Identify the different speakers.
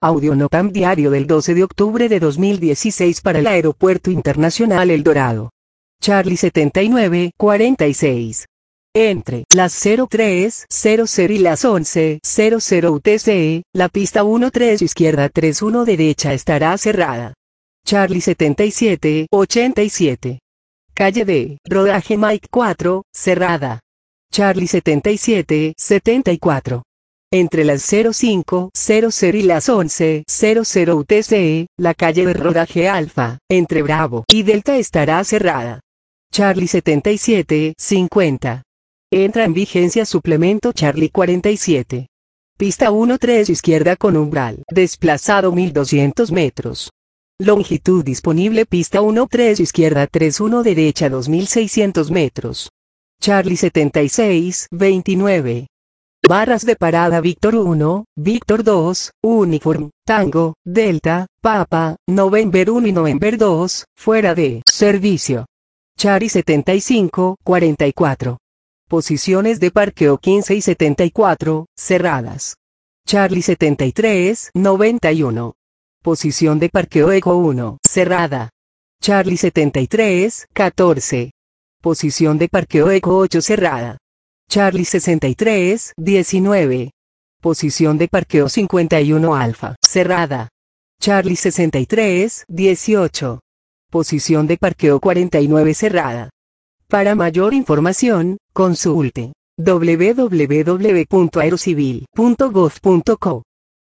Speaker 1: Audio Notam diario del 12 de octubre de 2016 para el Aeropuerto Internacional El Dorado. Charlie 79, 46. Entre las 0300 y las 1100 UTC, la pista 13 izquierda 31 derecha estará cerrada. Charlie 77, 87. Calle D, rodaje Mike 4, cerrada. Charlie 77, 74. Entre las 0500 y las 1100 UTC, la calle de rodaje Alfa, entre Bravo y Delta estará cerrada. Charlie 77, 50. Entra en vigencia suplemento Charlie 47. Pista 13 izquierda con umbral, desplazado 1200 metros. Longitud disponible pista 13 izquierda 31 derecha 2600 metros. Charlie 76, 29. Barras de parada Víctor 1, Víctor 2, Uniform, Tango, Delta, Papa, November 1 y November 2, fuera de servicio. Charlie 75, 44. Posiciones de parqueo 15 y 74, cerradas. Charlie 73, 91. Posición de parqueo Eco 1, cerrada. Charlie 73, 14. Posición de parqueo Eco 8 cerrada. Charlie 63, 19. Posición de parqueo 51 Alfa, cerrada. Charlie 63, 18. Posición de parqueo 49 cerrada. Para mayor información, consulte www.aerocivil.gov.co.